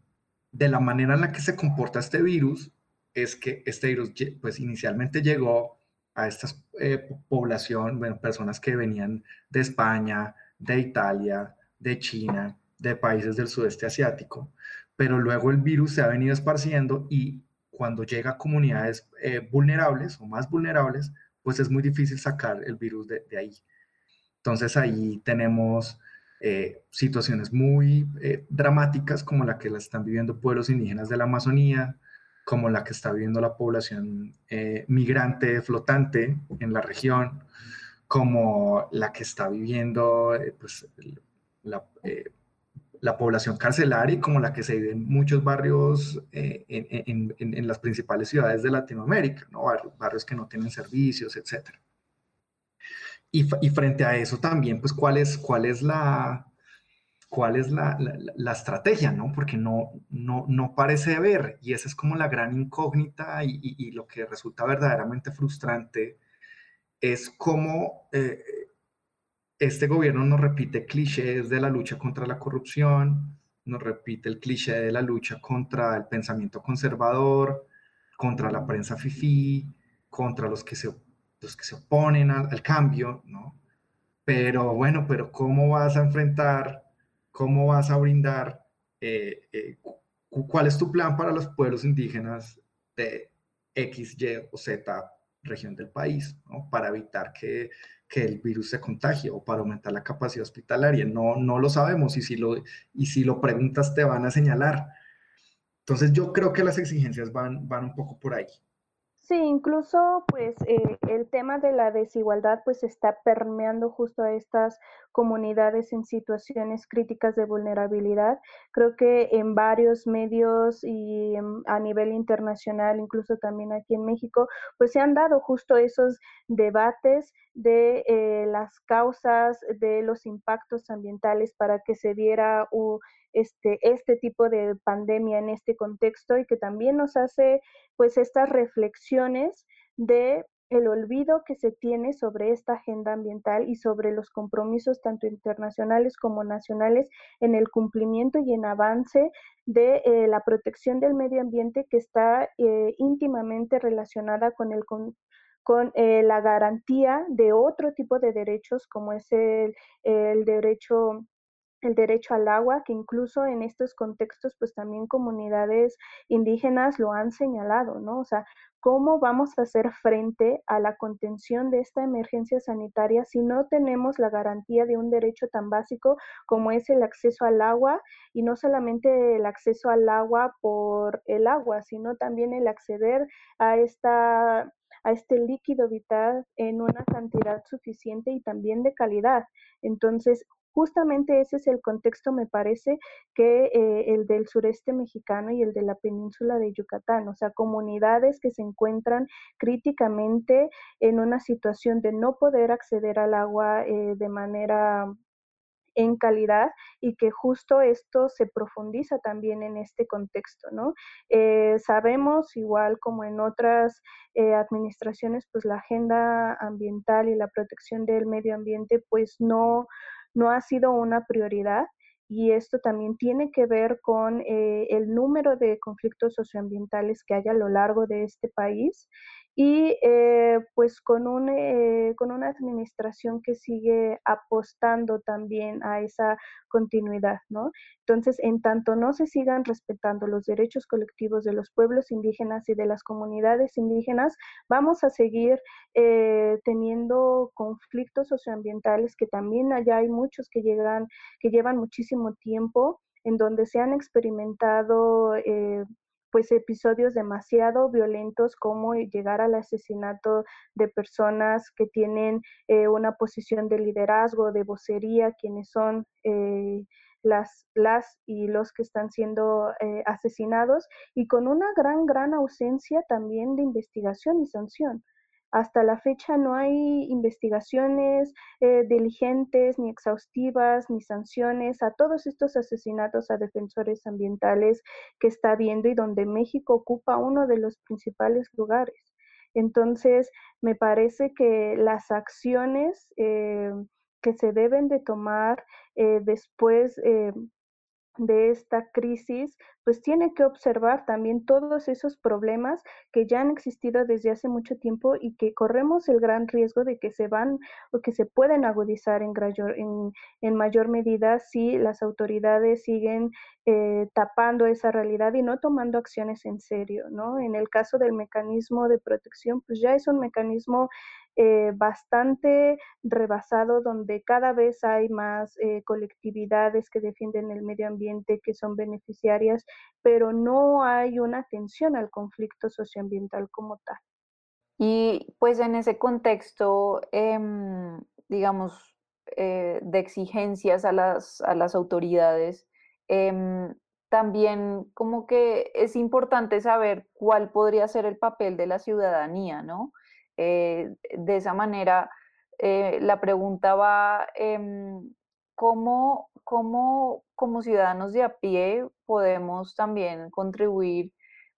B: de la manera en la que se comporta este virus, es que este virus pues inicialmente llegó a esta eh, población, bueno, personas que venían de España, de Italia, de China, de países del sudeste asiático, pero luego el virus se ha venido esparciendo y cuando llega a comunidades eh, vulnerables o más vulnerables, pues es muy difícil sacar el virus de, ahí. Entonces ahí tenemos eh, situaciones muy eh, dramáticas como la que la están viviendo pueblos indígenas de la Amazonía, como la que está viviendo la población migrante flotante en la región, como la que está viviendo eh, pues, la, eh, la, población carcelaria y como la que se vive en muchos barrios eh, en, las principales ciudades de Latinoamérica, ¿no? barrios que no tienen servicios, etc. Y, frente a eso también, pues, ¿cuál es, cuál es la, cuál es la, la, estrategia, ¿no? Porque no, no, no parece haber, y esa es como la gran incógnita y, y, lo que resulta verdaderamente frustrante es cómo eh, este gobierno nos repite clichés de la lucha contra la corrupción, nos repite el cliché de la lucha contra el pensamiento conservador, contra la prensa fifí, contra los que se, los que se oponen al, cambio, ¿no? Pero bueno, pero ¿cómo vas a enfrentar, cómo vas a brindar, eh, eh, cuál es tu plan para los pueblos indígenas de X, Y o Z región del país, ¿no? Para evitar que que el virus se contagie o para aumentar la capacidad hospitalaria. No, no lo sabemos y si lo, y si lo preguntas te van a señalar. Entonces yo creo que las exigencias van, van un poco por ahí.
C: Sí, incluso pues eh, el tema de la desigualdad pues está permeando justo a estas comunidades en situaciones críticas de vulnerabilidad. Creo que en varios medios y a nivel internacional, incluso también aquí en México, pues se han dado justo esos debates de eh, las causas, de los impactos ambientales para que se diera este, este tipo de pandemia en este contexto y que también nos hace pues estas reflexiones de el olvido que se tiene sobre esta agenda ambiental y sobre los compromisos tanto internacionales como nacionales en el cumplimiento y en avance de eh, la protección del medio ambiente que está eh, íntimamente relacionada con el con, eh, la garantía de otro tipo de derechos como es el, el derecho el derecho al agua, que incluso en estos contextos, pues también comunidades indígenas lo han señalado, ¿no? O sea, ¿cómo vamos a hacer frente a la contención de esta emergencia sanitaria si no tenemos la garantía de un derecho tan básico como es el acceso al agua y no solamente el acceso al agua por el agua, sino también el acceder a esta a este líquido vital en una cantidad suficiente y también de calidad. Entonces, justamente ese es el contexto, me parece, que eh, el del sureste mexicano y el de la península de Yucatán, o sea, comunidades que se encuentran críticamente en una situación de no poder acceder al agua eh, de manera en calidad y que justo esto se profundiza también en este contexto, ¿no? Eh, sabemos, igual como en otras administraciones, pues la agenda ambiental y la protección del medio ambiente, pues no, no ha sido una prioridad y esto también tiene que ver con eh, el número de conflictos socioambientales que hay a lo largo de este país y eh, pues con, un, eh, con una administración que sigue apostando también a esa continuidad, ¿no? Entonces, en tanto no se sigan respetando los derechos colectivos de los pueblos indígenas y de las comunidades indígenas, vamos a seguir eh, teniendo conflictos socioambientales que también allá hay muchos que llegan, que llevan muchísimo tiempo en donde se han experimentado pues episodios demasiado violentos como llegar al asesinato de personas que tienen eh, una posición de liderazgo, de vocería, quienes son eh, las, las y los que están siendo eh, asesinados y con una gran, gran ausencia también de investigación y sanción. Hasta la fecha no hay investigaciones eh, diligentes, ni exhaustivas, ni sanciones a todos estos asesinatos a defensores ambientales que está habiendo y donde México ocupa uno de los principales lugares. Entonces, me parece que las acciones eh, que se deben de tomar eh, después de esta crisis, pues tiene que observar también todos esos problemas que ya han existido desde hace mucho tiempo y que corremos el gran riesgo de que se van o que se pueden agudizar en, en, en mayor medida si las autoridades siguen eh, tapando esa realidad y no tomando acciones en serio, ¿no? En el caso del mecanismo de protección, pues ya es un mecanismo eh, bastante rebasado, donde cada vez hay más eh, colectividades que defienden el medio ambiente, que son beneficiarias, pero no hay una atención al conflicto socioambiental como tal.
D: Y pues en ese contexto, em, digamos, eh, de exigencias a las, a las autoridades, em, también como que es importante saber cuál podría ser el papel de la ciudadanía, ¿no? Eh, de esa manera, eh, la pregunta va, em, ¿cómo, ¿cómo, como ciudadanos de a pie podemos también contribuir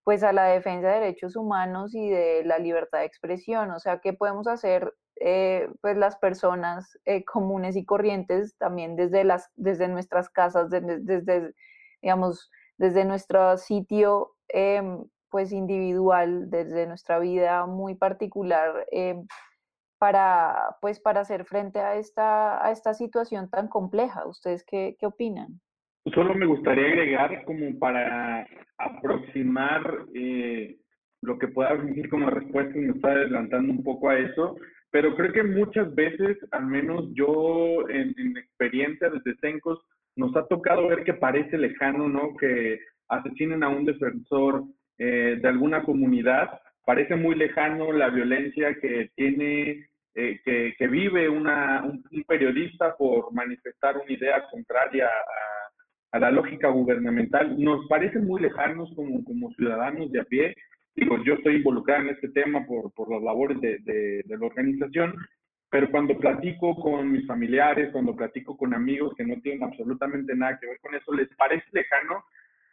D: pues a la defensa de derechos humanos y de la libertad de expresión? O sea, ¿qué podemos hacer eh, pues las personas eh, comunes y corrientes también desde, las, desde nuestras casas, desde, desde digamos, desde nuestro sitio em, pues individual, desde nuestra vida muy particular, em, para, pues, para hacer frente a esta, a esta situación tan compleja. ¿Ustedes qué, qué opinan?
A: Solo me gustaría agregar como para aproximar eh, lo que pueda venir como respuesta y me está adelantando un poco a eso, pero creo que muchas veces, al menos yo en, en experiencia desde Sencos, nos ha tocado ver que parece lejano, ¿no? Que asesinen a un defensor eh, de alguna comunidad, parece muy lejano la violencia que tiene, eh, que, vive un, periodista por manifestar una idea contraria a, la lógica gubernamental. Nos parece muy lejanos como, ciudadanos de a pie. Digo, yo estoy involucrado en este tema por, por las labores de, de, de la organización, pero cuando platico con mis familiares, cuando platico con amigos que no tienen absolutamente nada que ver con eso, les parece lejano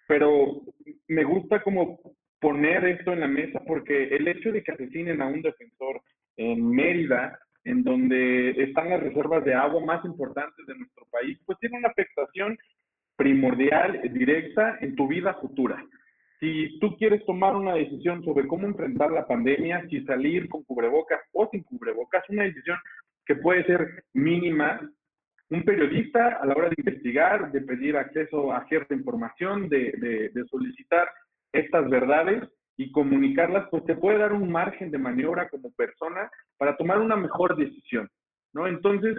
A: pero me gusta como poner esto en la mesa porque el hecho de que asesinen a un defensor en Mérida, en donde están las reservas de agua más importantes de nuestro país, pues tiene una afectación primordial, directa en tu vida futura. Si tú quieres tomar una decisión sobre cómo enfrentar la pandemia, si salir con cubrebocas o sin cubrebocas, una decisión que puede ser mínima, un periodista a la hora de investigar, de pedir acceso a cierta información, de, de, solicitar estas verdades y comunicarlas, pues te puede dar un margen de maniobra como persona para tomar una mejor decisión, ¿no? Entonces,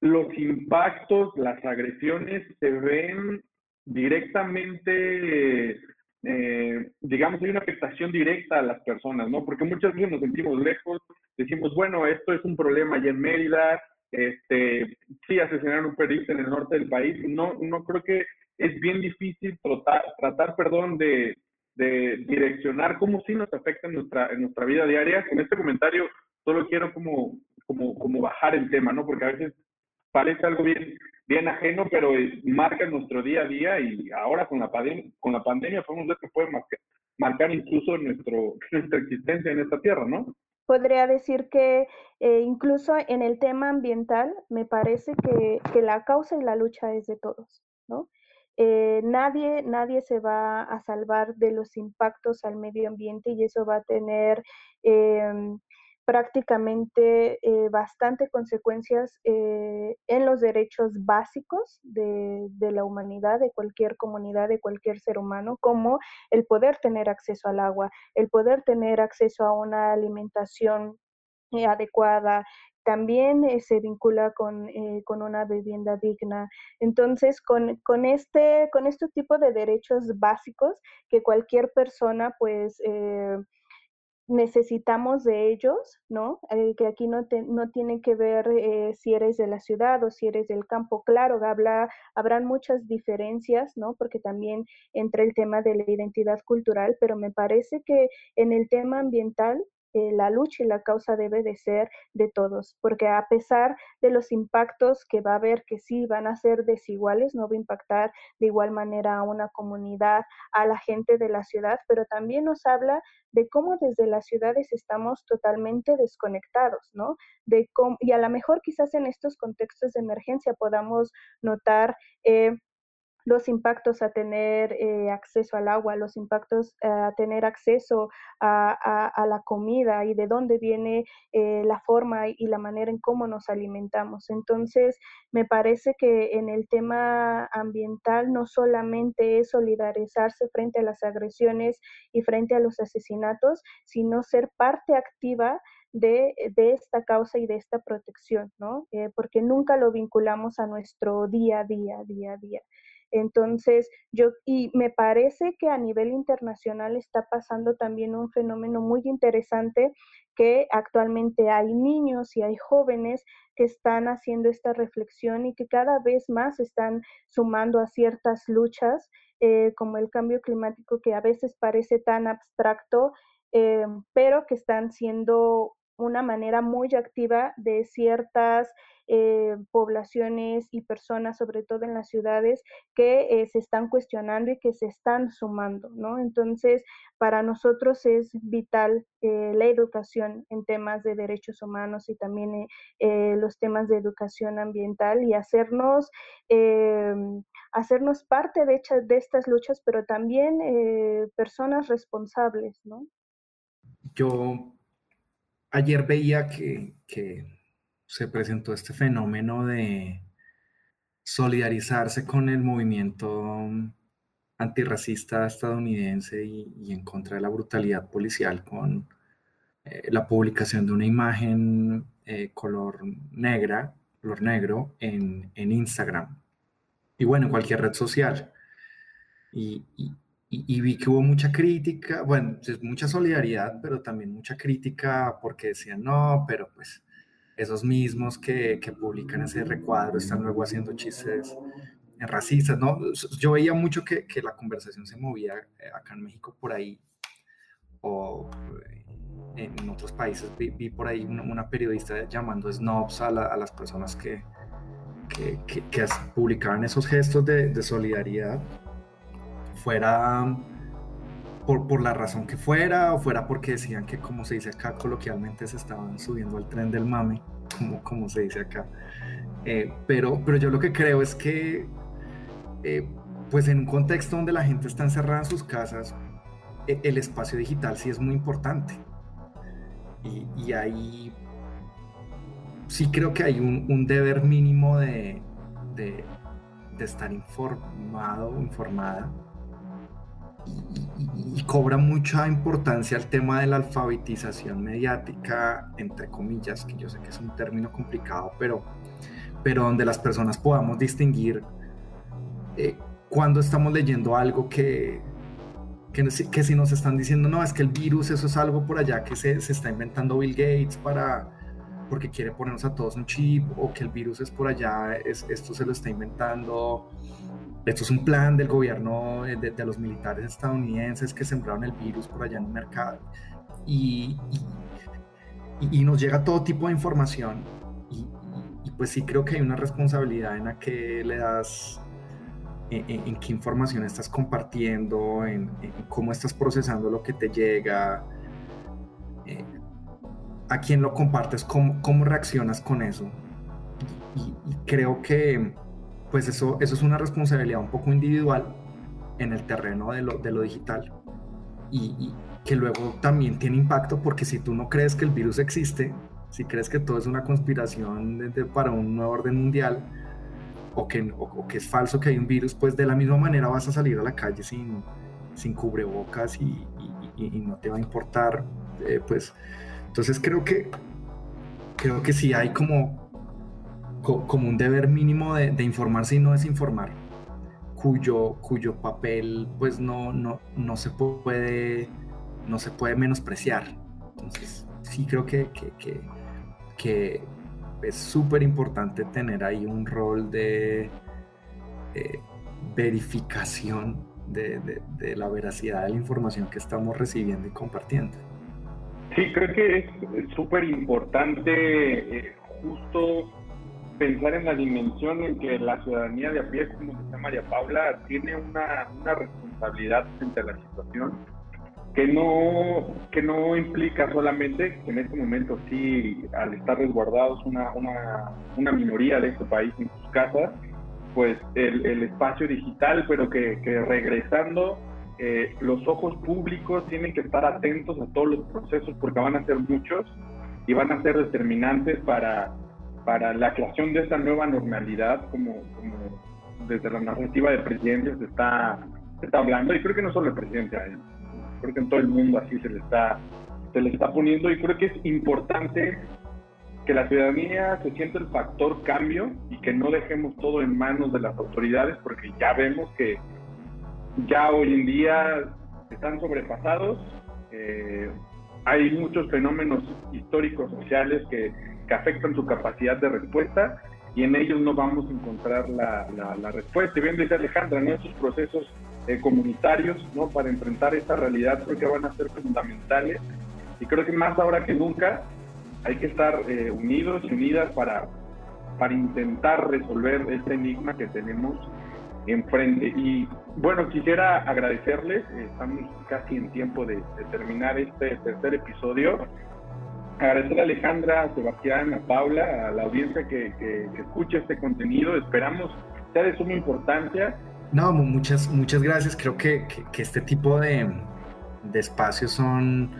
A: los impactos, las agresiones se ven directamente, eh, digamos, hay una afectación directa a las personas, ¿no? Porque muchas veces nos sentimos lejos, decimos, bueno, esto es un problema allá en Mérida, este, sí asesinaron un periodista en el norte del país. No, no creo que es bien difícil tratar, tratar perdón, de, de direccionar cómo sí nos afecta en nuestra, en nuestra vida diaria. Con este comentario solo quiero como, como, como bajar el tema, ¿no? Porque a veces parece algo bien, bien ajeno, pero marca nuestro día a día y ahora con la, con la pandemia podemos ver que puede marcar, marcar incluso nuestro, nuestra existencia en esta tierra, ¿no?
C: podría decir que eh, incluso en el tema ambiental me parece que, que, la causa y la lucha es de todos, ¿no? Eh, nadie, nadie se va a salvar de los impactos al medio ambiente y eso va a tener eh, prácticamente eh, bastante consecuencias eh, en los derechos básicos de, de, la humanidad, de cualquier comunidad, de cualquier ser humano, como el poder tener acceso al agua, el poder tener acceso a una alimentación eh, adecuada, también eh, se vincula con, eh, con, una vivienda digna. Entonces, con, con, este, con este tipo de derechos básicos que cualquier persona, pues, eh, necesitamos de ellos, ¿no? Que aquí no, te, no tiene que ver si eres de la ciudad o si eres del campo. Claro, habla, habrán muchas diferencias, ¿no? Porque también entra el tema de la identidad cultural, pero me parece que en el tema ambiental eh, la lucha y la causa debe de ser de todos, porque a pesar de los impactos que va a haber, que sí van a ser desiguales, no va a impactar de igual manera a una comunidad, a la gente de la ciudad, pero también nos habla de cómo desde las ciudades estamos totalmente desconectados, ¿no? De cómo, y a lo mejor quizás en estos contextos de emergencia podamos notar eh, los impactos a tener eh, acceso al agua, los impactos a tener acceso a, a, a, la comida y de dónde viene eh, la forma y la manera en cómo nos alimentamos. Entonces, me parece que en el tema ambiental no solamente es solidarizarse frente a las agresiones y frente a los asesinatos, sino ser parte activa de, de, esta causa y de esta protección, ¿no? Eh, porque nunca lo vinculamos a nuestro día a día, día a día. Entonces, yo, y me parece que a nivel internacional está pasando también un fenómeno muy interesante que actualmente hay niños y hay jóvenes que están haciendo esta reflexión y que cada vez más están sumando a ciertas luchas, eh, como el cambio climático, que a veces parece tan abstracto, eh, pero que están siendo una manera muy activa de ciertas eh, poblaciones y personas, sobre todo en las ciudades, que eh, se están cuestionando y que se están sumando, ¿no? Entonces, para nosotros es vital eh, la educación en temas de derechos humanos y también los temas de educación ambiental y hacernos, hacernos parte de, de estas luchas, pero también personas responsables, ¿no?
B: Yo ayer veía que, se presentó este fenómeno de solidarizarse con el movimiento antirracista estadounidense y, en contra de la brutalidad policial con eh, la publicación de una imagen eh, color negra, color negro en, Instagram y bueno, en cualquier red social. y, vi que hubo mucha crítica, bueno, mucha solidaridad, pero también mucha crítica porque decían, no, pero pues esos mismos que, que publican ese recuadro están luego haciendo chistes racistas, ¿no? Yo veía mucho que, que la conversación se movía eh, acá en México por ahí, o eh, en otros países vi, por ahí una, periodista llamando snobs a, a las personas que, que, que, publicaban esos gestos de, de solidaridad fuera por, por, la razón que fuera, o fuera porque decían que, como se dice acá coloquialmente, se estaban subiendo al tren del mame, como, como se dice acá. Eh, pero, pero yo lo que creo es que, eh, pues en un contexto donde la gente está encerrada en sus casas, e, el espacio digital sí es muy importante. Y, y ahí sí creo que hay un, deber mínimo de, de, de estar informado, informada y, cobra mucha importancia el tema de la alfabetización mediática, entre comillas, que yo sé que es un término complicado, pero, pero donde las personas podamos distinguir eh, cuando estamos leyendo algo que, que, que, si nos están diciendo, no, es que el virus, eso es algo por allá que se, se está inventando Bill Gates para porque quiere ponernos a todos un chip, o que el virus es por allá, es, esto se lo está inventando esto es un plan del gobierno eh, de, los militares estadounidenses que sembraron el virus por allá en el mercado. Y, y, nos llega todo tipo de información. Y, pues sí creo que hay una responsabilidad en la que le das, en, qué información estás compartiendo, en, cómo estás procesando lo que te llega, eh, a quién lo compartes, cómo, cómo reaccionas con eso. y creo que pues eso, eso es una responsabilidad un poco individual en el terreno de lo, digital. Y, que luego también tiene impacto porque si tú no crees que el virus existe, si crees que todo es una conspiración para un nuevo orden mundial o que, o, que es falso que hay un virus, pues de la misma manera vas a salir a la calle sin, sin cubrebocas y, y, no te va a importar, eh, pues. Entonces creo que creo que sí hay como como un deber mínimo de, de, informar si no desinformar, cuyo, cuyo papel pues no, no, no, se puede, no se puede menospreciar. Entonces sí creo que, que, que, es súper importante tener ahí un rol de verificación de, de, la veracidad de la información que estamos recibiendo y compartiendo.
A: Sí, creo que es súper importante eh, justo pensar en la dimensión en que la ciudadanía de a pie, como dice María Paula, tiene una, una responsabilidad frente a la situación que no, que no implica solamente que en este momento sí, al estar resguardados una, una, una minoría de este país en sus casas, pues el, el espacio digital, pero que, que regresando, eh, los ojos públicos tienen que estar atentos a todos los procesos porque van a ser muchos y van a ser determinantes para para la creación de esta nueva normalidad, como, desde la narrativa del presidente se está, está hablando, y creo que no solo el presidente, creo que en todo el mundo así se le está, se le está poniendo, y creo que es importante que la ciudadanía se sienta el factor cambio y que no dejemos todo en manos de las autoridades, porque ya vemos que ya hoy en día están sobrepasados. Eh, hay muchos fenómenos históricos, sociales que afectan su capacidad de respuesta y en ellos no vamos a encontrar la, la, respuesta. Y bien dice Alejandra, ¿no? esos procesos eh, comunitarios ¿no? para enfrentar esta realidad creo que van a ser fundamentales y creo que más ahora que nunca hay que estar eh, unidos y unidas para, para intentar resolver este enigma que tenemos enfrente. Y bueno, quisiera agradecerles, estamos casi en tiempo de, terminar este tercer episodio. Agradecer a Alejandra, a Sebastián, a Paula, a la audiencia que, que, escuche este contenido. Esperamos sea de suma importancia.
B: No, muchas, muchas gracias. Creo que, que este tipo de, de espacios son,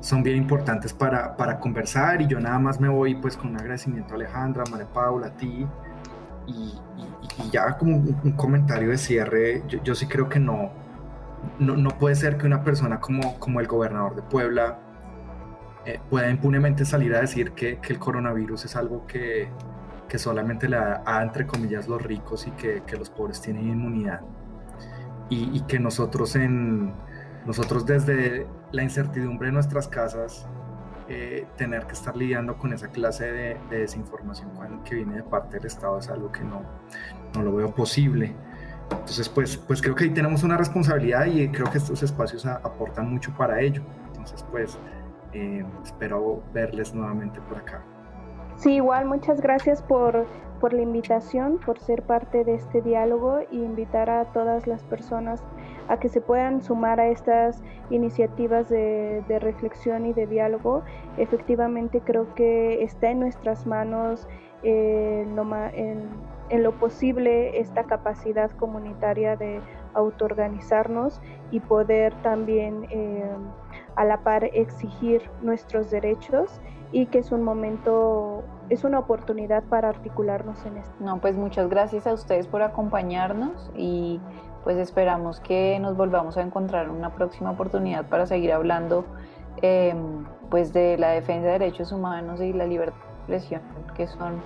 B: son bien importantes para, para, conversar y yo nada más me voy pues con un agradecimiento a Alejandra, a María Paula, a ti y, ya como un, comentario de cierre, yo, sí creo que no, no, no, puede ser que una persona como, como el gobernador de Puebla eh, pueda impunemente salir a decir que, que el coronavirus es algo que, que solamente le da entre comillas, los ricos y que, que los pobres tienen inmunidad. Y, y que nosotros en, nosotros desde la incertidumbre de nuestras casas, eh, tener que estar lidiando con esa clase de, desinformación que viene de parte del Estado es algo que no, no lo veo posible. Entonces, pues, pues creo que ahí tenemos una responsabilidad y creo que estos espacios aportan mucho para ello. Entonces, pues eh, espero verles nuevamente por acá.
C: Sí, igual muchas gracias por, por la invitación, por ser parte de este diálogo e invitar a todas las personas a que se puedan sumar a estas iniciativas de, reflexión y de diálogo. Efectivamente creo que está en nuestras manos eh, en, lo posible esta capacidad comunitaria de autoorganizarnos y poder también eh, a la par exigir nuestros derechos y que es un momento, es una oportunidad para articularnos en esto.
D: No, pues muchas gracias a ustedes por acompañarnos y pues esperamos que nos volvamos a encontrar en una próxima oportunidad para seguir hablando em, pues de la defensa de derechos humanos y la libertad de expresión, que son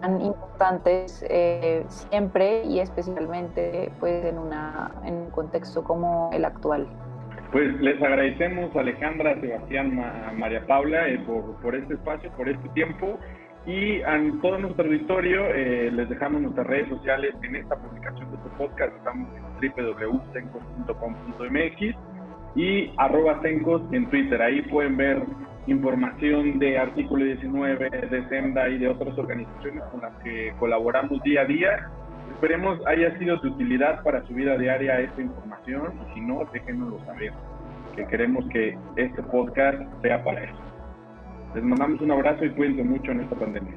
D: tan importantes eh, siempre y especialmente pues en, una, en un contexto como el actual.
A: Pues les agradecemos Alejandra, Sebastián, María Paula eh, por, por este espacio, por este tiempo y a todo nuestro auditorio eh, les dejamos nuestras redes sociales en esta publicación de este podcast. Estamos en www.cencos.com.mx y arroba en Twitter. Ahí pueden ver información de Artículo 19, de Senda y de otras organizaciones con las que colaboramos día a día. Esperemos haya sido de utilidad para su vida diaria esta información y si no, déjenoslo saber, que queremos que este podcast sea para eso. Les mandamos un abrazo y cuídense mucho en esta pandemia.